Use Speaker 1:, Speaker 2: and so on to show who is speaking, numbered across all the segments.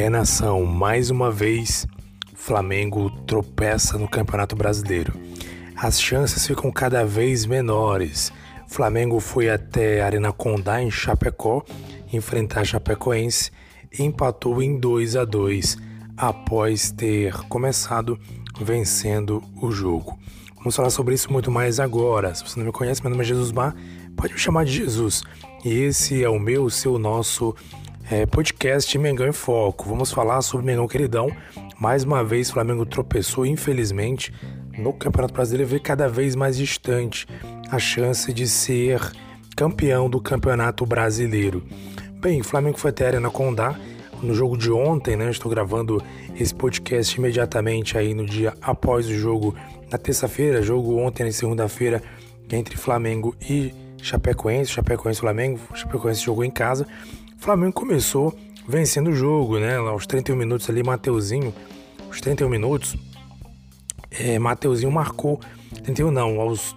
Speaker 1: É nação, mais uma vez, Flamengo tropeça no Campeonato Brasileiro. As chances ficam cada vez menores. Flamengo foi até Arena Condá em Chapecó enfrentar Chapecoense e empatou em 2 a 2 após ter começado vencendo o jogo. Vamos falar sobre isso muito mais agora. Se você não me conhece, meu nome é Jesus Bar, pode me chamar de Jesus. E esse é o meu, seu, nosso é, podcast Mengão em Foco. Vamos falar sobre Mengão Queridão. Mais uma vez, Flamengo tropeçou, infelizmente, no Campeonato Brasileiro, vê cada vez mais distante a chance de ser campeão do Campeonato Brasileiro. Bem, o Flamengo foi até a Arena Condá no jogo de ontem, né? Estou gravando esse podcast imediatamente aí no dia após o jogo, na terça-feira, jogo ontem na segunda-feira entre Flamengo e Chapecoense, Chapecoense Flamengo, Chapecoense jogou em casa. O Flamengo começou vencendo o jogo, né? Aos 31 minutos ali, Mateuzinho, os 31 minutos, é, Mateuzinho marcou, 31 não, aos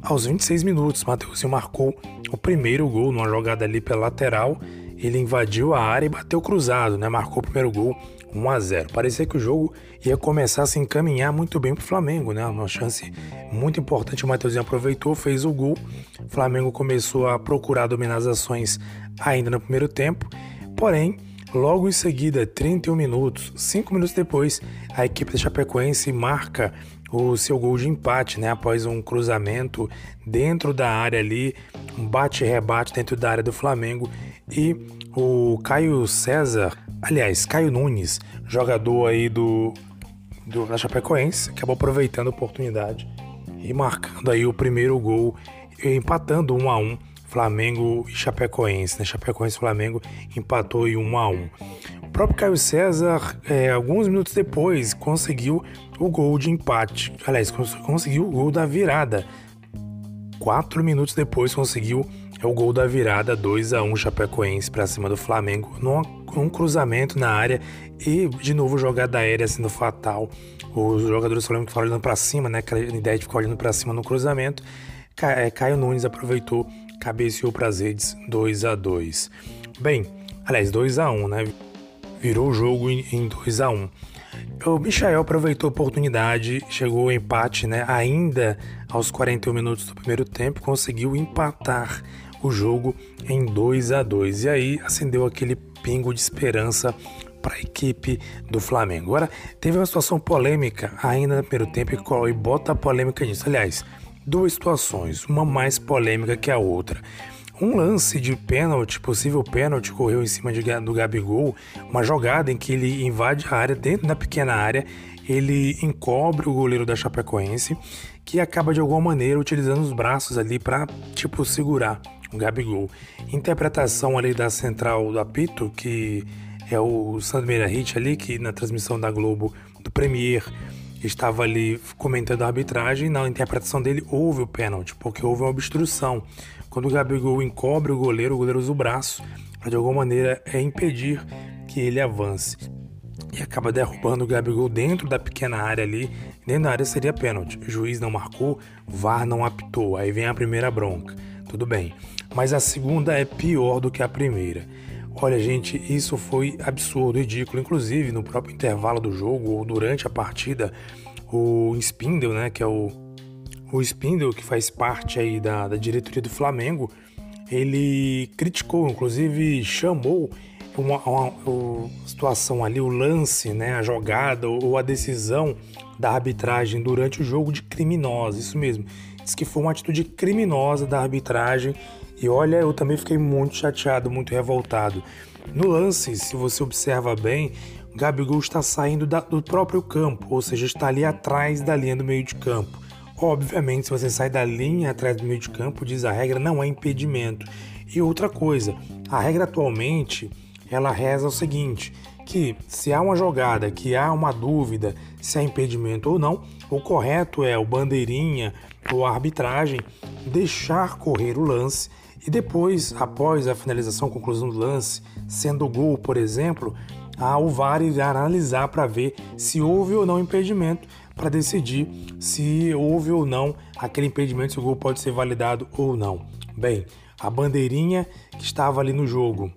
Speaker 1: aos 26 minutos, Mateuzinho marcou o primeiro gol numa jogada ali pela lateral. Ele invadiu a área e bateu cruzado, né? Marcou o primeiro gol 1 a 0. Parecia que o jogo ia começar a se encaminhar muito bem para o Flamengo, né? Uma chance muito importante. O Matheusinho aproveitou, fez o gol. O Flamengo começou a procurar dominar as ações ainda no primeiro tempo. Porém, logo em seguida, 31 minutos, 5 minutos depois, a equipe da Chapecoense marca o seu gol de empate, né? Após um cruzamento dentro da área ali, um bate-rebate dentro da área do Flamengo e o Caio César Aliás, Caio Nunes, jogador aí do, do da Chapecoense, acabou aproveitando a oportunidade e marcando aí o primeiro gol, empatando 1 a 1 Flamengo e Chapecoense, né? Chapecoense e Flamengo empatou em 1 a 1. O próprio Caio César, é, alguns minutos depois, conseguiu o gol de empate. Aliás, conseguiu o gol da virada. Quatro minutos depois conseguiu é o gol da virada 2 a 1 Chapecoense para cima do Flamengo, num cruzamento na área e de novo jogada aérea sendo fatal. Os jogadores do Flamengo ficaram olhando para cima, né? A ideia de ficar olhando para cima no cruzamento. É, Caio Nunes aproveitou, cabeceou para as redes 2 a 2. Bem, aliás, 2 a 1, né? Virou o jogo em 2 a 1. O Michael aproveitou a oportunidade, chegou ao empate, né? Ainda aos 41 minutos do primeiro tempo, conseguiu empatar o jogo em 2 a 2 e aí acendeu aquele pingo de esperança para a equipe do Flamengo. Agora, teve uma situação polêmica ainda no primeiro tempo e bota a polêmica nisso. Aliás, duas situações, uma mais polêmica que a outra. Um lance de pênalti, possível pênalti, correu em cima de, do Gabigol, uma jogada em que ele invade a área, dentro da pequena área, ele encobre o goleiro da Chapecoense, que acaba de alguma maneira utilizando os braços ali para tipo segurar Gabigol. Interpretação ali da central do apito, que é o Sandro Hit ali, que na transmissão da Globo do Premier estava ali comentando a arbitragem, na interpretação dele houve o pênalti, porque houve uma obstrução. Quando o Gabigol encobre o goleiro, o goleiro usa o braço para de alguma maneira é impedir que ele avance. E acaba derrubando o Gabigol dentro da pequena área ali. Dentro da área seria pênalti. O juiz não marcou, VAR não apitou. Aí vem a primeira bronca. Tudo bem mas a segunda é pior do que a primeira. Olha, gente, isso foi absurdo, ridículo. Inclusive, no próprio intervalo do jogo ou durante a partida, o Spindle, né, que é o, o Spindle, que faz parte aí da, da diretoria do Flamengo, ele criticou, inclusive chamou uma, uma, uma, situação ali, o lance, né, a jogada ou a decisão da arbitragem durante o jogo de criminosa, isso mesmo. Diz que foi uma atitude criminosa da arbitragem e olha, eu também fiquei muito chateado, muito revoltado. No lance, se você observa bem, Gabigol está saindo da, do próprio campo, ou seja, está ali atrás da linha do meio de campo. Obviamente, se você sai da linha atrás do meio de campo, diz a regra, não é impedimento. E outra coisa, a regra atualmente, ela reza o seguinte, que se há uma jogada, que há uma dúvida se é impedimento ou não, o correto é o bandeirinha ou a arbitragem deixar correr o lance e depois, após a finalização, conclusão do lance, sendo gol, por exemplo, a o VAR irá analisar para ver se houve ou não impedimento, para decidir se houve ou não aquele impedimento, se o gol pode ser validado ou não. Bem, a bandeirinha que estava ali no jogo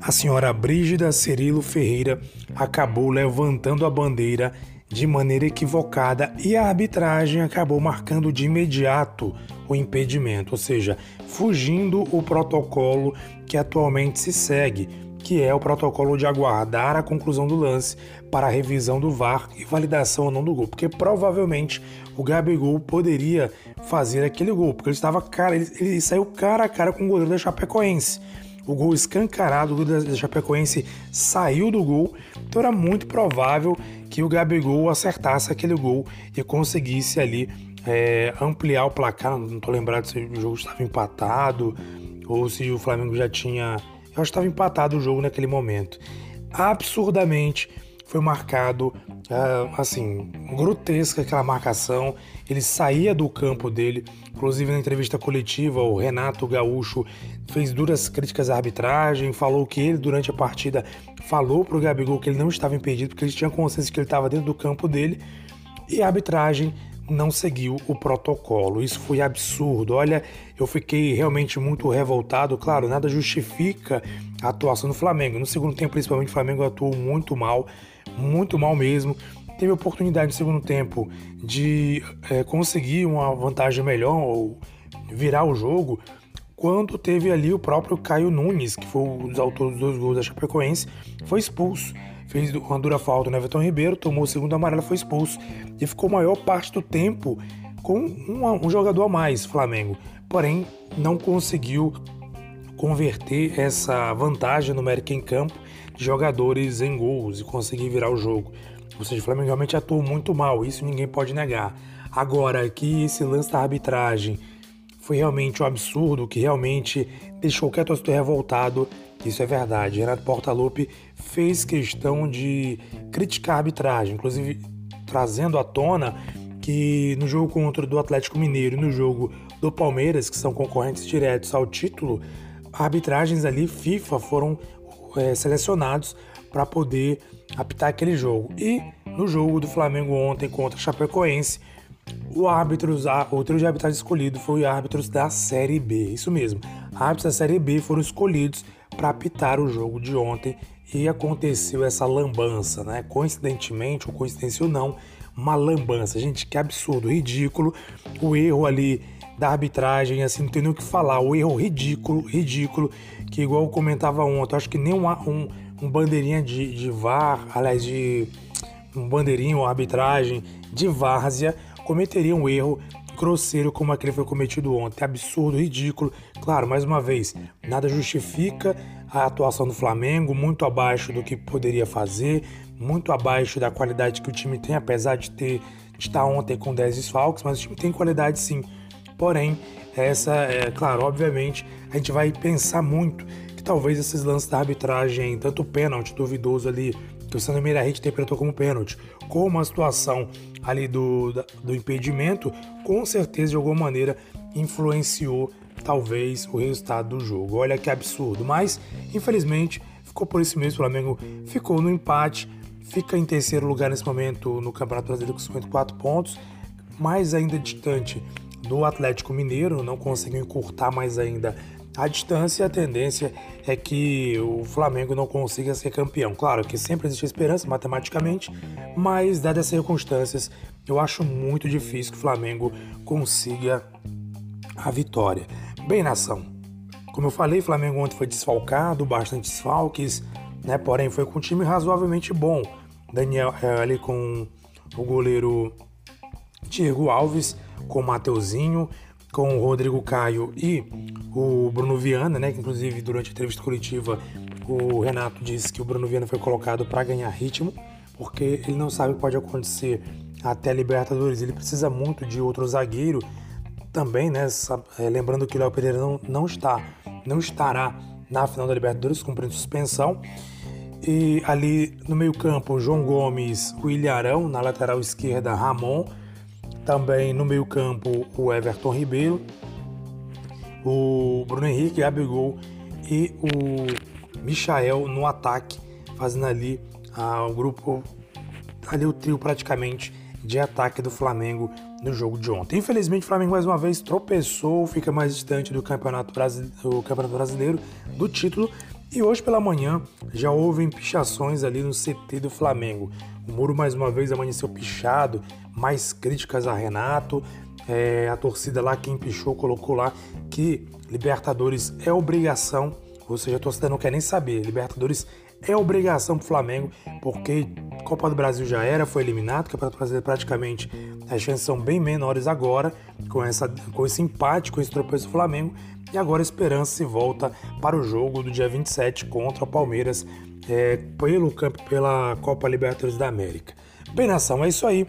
Speaker 1: a senhora Brígida Cirilo Ferreira acabou levantando a bandeira de maneira equivocada e a arbitragem acabou marcando de imediato o impedimento, ou seja, fugindo o protocolo que atualmente se segue, que é o protocolo de aguardar a conclusão do lance para a revisão do VAR e validação ou não do gol, porque provavelmente o Gabigol poderia fazer aquele gol, porque ele estava cara, ele, ele saiu cara a cara com o goleiro da Chapecoense o gol escancarado do Chapecoense saiu do gol, então era muito provável que o Gabigol acertasse aquele gol e conseguisse ali é, ampliar o placar. Não estou lembrado se o jogo estava empatado ou se o Flamengo já tinha. Eu acho que estava empatado o jogo naquele momento. Absurdamente foi marcado, uh, assim, grotesca aquela marcação. Ele saía do campo dele, inclusive na entrevista coletiva, o Renato Gaúcho fez duras críticas à arbitragem, falou que ele, durante a partida, falou para o Gabigol que ele não estava impedido, porque ele tinha consciência que ele estava dentro do campo dele, e a arbitragem não seguiu o protocolo. Isso foi absurdo. Olha, eu fiquei realmente muito revoltado. Claro, nada justifica a atuação do Flamengo. No segundo tempo, principalmente, o Flamengo atuou muito mal muito mal mesmo. Teve oportunidade no segundo tempo de é, conseguir uma vantagem melhor ou virar o jogo quando teve ali o próprio Caio Nunes, que foi um dos autores dos dois gols da Chapecoense, foi expulso. Fez uma dura falta no Everton Ribeiro, tomou o segundo amarelo, foi expulso. E ficou maior parte do tempo com um, um jogador a mais, Flamengo. Porém, não conseguiu converter essa vantagem numérica em campo de jogadores em gols e conseguir virar o jogo. Ou seja, o Flamengo realmente atuou muito mal, isso ninguém pode negar. Agora, que esse lance da arbitragem foi realmente um absurdo, que realmente deixou qualquer torcedor revoltado, isso é verdade. Renato Portaluppi fez questão de criticar a arbitragem, inclusive trazendo à tona que no jogo contra do Atlético Mineiro e no jogo do Palmeiras, que são concorrentes diretos ao título, arbitragens ali FIFA foram é, selecionados para poder apitar aquele jogo. E no jogo do Flamengo ontem contra Chapecoense, o árbitro, o trio de arbitragem escolhido foi árbitros da Série B. Isso mesmo, árbitros da Série B foram escolhidos para apitar o jogo de ontem e aconteceu essa lambança, né? Coincidentemente, ou coincidência ou não, uma lambança. Gente, que absurdo, ridículo. O erro ali da arbitragem, assim, não tem nem o que falar. O erro ridículo, ridículo, que igual eu comentava ontem, acho que nem um, um, um bandeirinha de, de VAR, aliás, de um bandeirinho, uma arbitragem de várzea, cometeria um erro grosseiro como aquele foi cometido ontem. Absurdo, ridículo. Claro, mais uma vez, nada justifica a atuação do Flamengo, muito abaixo do que poderia fazer, muito abaixo da qualidade que o time tem, apesar de ter de estar ontem com 10 desfalques, mas o time tem qualidade sim. Porém, essa é claro, obviamente, a gente vai pensar muito que talvez esses lances da arbitragem, tanto o pênalti duvidoso ali, que o Sandro Meirahit interpretou como pênalti, como a situação ali do, do impedimento, com certeza de alguma maneira influenciou talvez o resultado do jogo. Olha que absurdo, mas infelizmente ficou por isso mesmo. O Flamengo ficou no empate, fica em terceiro lugar nesse momento no Campeonato Brasileiro com 54 pontos, mais ainda distante do Atlético Mineiro, não conseguiu encurtar mais ainda a distância. A tendência é que o Flamengo não consiga ser campeão. Claro que sempre existe esperança matematicamente, mas dadas as circunstâncias, eu acho muito difícil que o Flamengo consiga a vitória. Bem, nação, como eu falei, o Flamengo ontem foi desfalcado, bastante desfalques, né? Porém, foi com um time razoavelmente bom. Daniel é, ali com o goleiro Diego Alves, com o Mateuzinho, com o Rodrigo Caio e o Bruno Viana, né? Que inclusive durante a entrevista coletiva o Renato disse que o Bruno Viana foi colocado para ganhar ritmo, porque ele não sabe o que pode acontecer até a Libertadores. Ele precisa muito de outro zagueiro também, né? É, lembrando que o Léo Pereira não, não está, não estará na final da Libertadores cumprindo suspensão. E ali no meio-campo, João Gomes, o Ilharão, na lateral esquerda, Ramon também no meio-campo, o Everton Ribeiro, o Bruno Henrique, Gabigol e o Michael no ataque, fazendo ali ah, o grupo, ali o trio praticamente de ataque do Flamengo no jogo de ontem. Infelizmente, o Flamengo mais uma vez tropeçou, fica mais distante do Campeonato, Brasile... do Campeonato Brasileiro, do título E hoje pela manhã já houve pichações ali no CT do Flamengo. O muro mais uma vez amanheceu pichado, mais críticas a Renato. É, a torcida lá, quem pichou, colocou lá que Libertadores é obrigação, ou seja, a torcida não quer nem saber. Libertadores é obrigação pro Flamengo, porque Copa do Brasil já era, foi eliminado, Campeonato Brasileiro praticamente as chances são bem menores agora, com, essa, com esse empate, com esse tropeço do Flamengo, e agora a esperança se volta para o jogo do dia 27 contra o Palmeiras é, pelo campo pela Copa Libertadores da América. Bem, nação, é isso aí.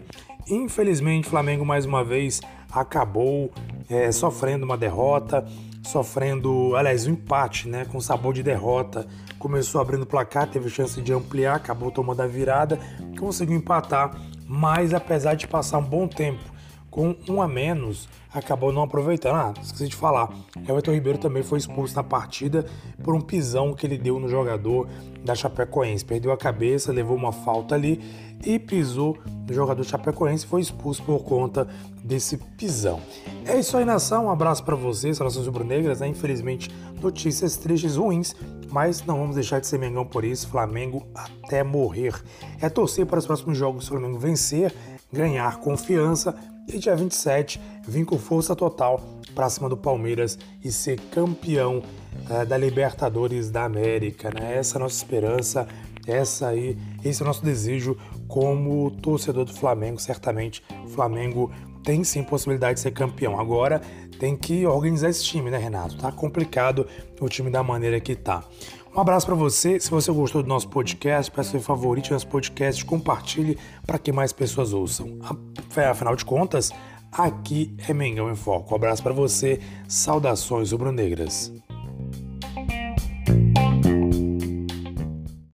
Speaker 1: Infelizmente, Flamengo mais uma vez acabou é, sofrendo uma derrota, sofrendo, aliás, um empate, né, com sabor de derrota. Começou abrindo o placar, teve chance de ampliar, acabou tomando a virada, conseguiu empatar, mas apesar de passar um bom tempo com um a menos, acabou não aproveitando. Ah, esqueci de falar. Everton Ribeiro também foi expulso na partida por um pisão que ele deu no jogador da Chapecoense. Perdeu a cabeça, levou uma falta ali e pisou no jogador Chapecoense foi expulso por conta desse pisão. É isso aí, nação. Um abraço para vocês, nações rubro-negras. Né? Infelizmente, notícias tristes, ruins, mas não vamos deixar de ser Mengão por isso. Flamengo até morrer. É torcer para os próximos jogos o Flamengo vencer, ganhar confiança e dia 27 vir com força total para cima do Palmeiras e ser campeão é, da Libertadores da América. Né? Essa é a nossa esperança, essa aí, esse é o nosso desejo como torcedor do Flamengo. Certamente o Flamengo tem sim possibilidade de ser campeão. Agora tem que organizar esse time, né, Renato? Tá complicado o time da maneira que tá. Um abraço para você. Se você gostou do nosso podcast, peça seu favorito nosso podcast, compartilhe para que mais pessoas ouçam. Afinal de contas, aqui é Mengão em Foco. Um abraço para você. Saudações rubro-negras.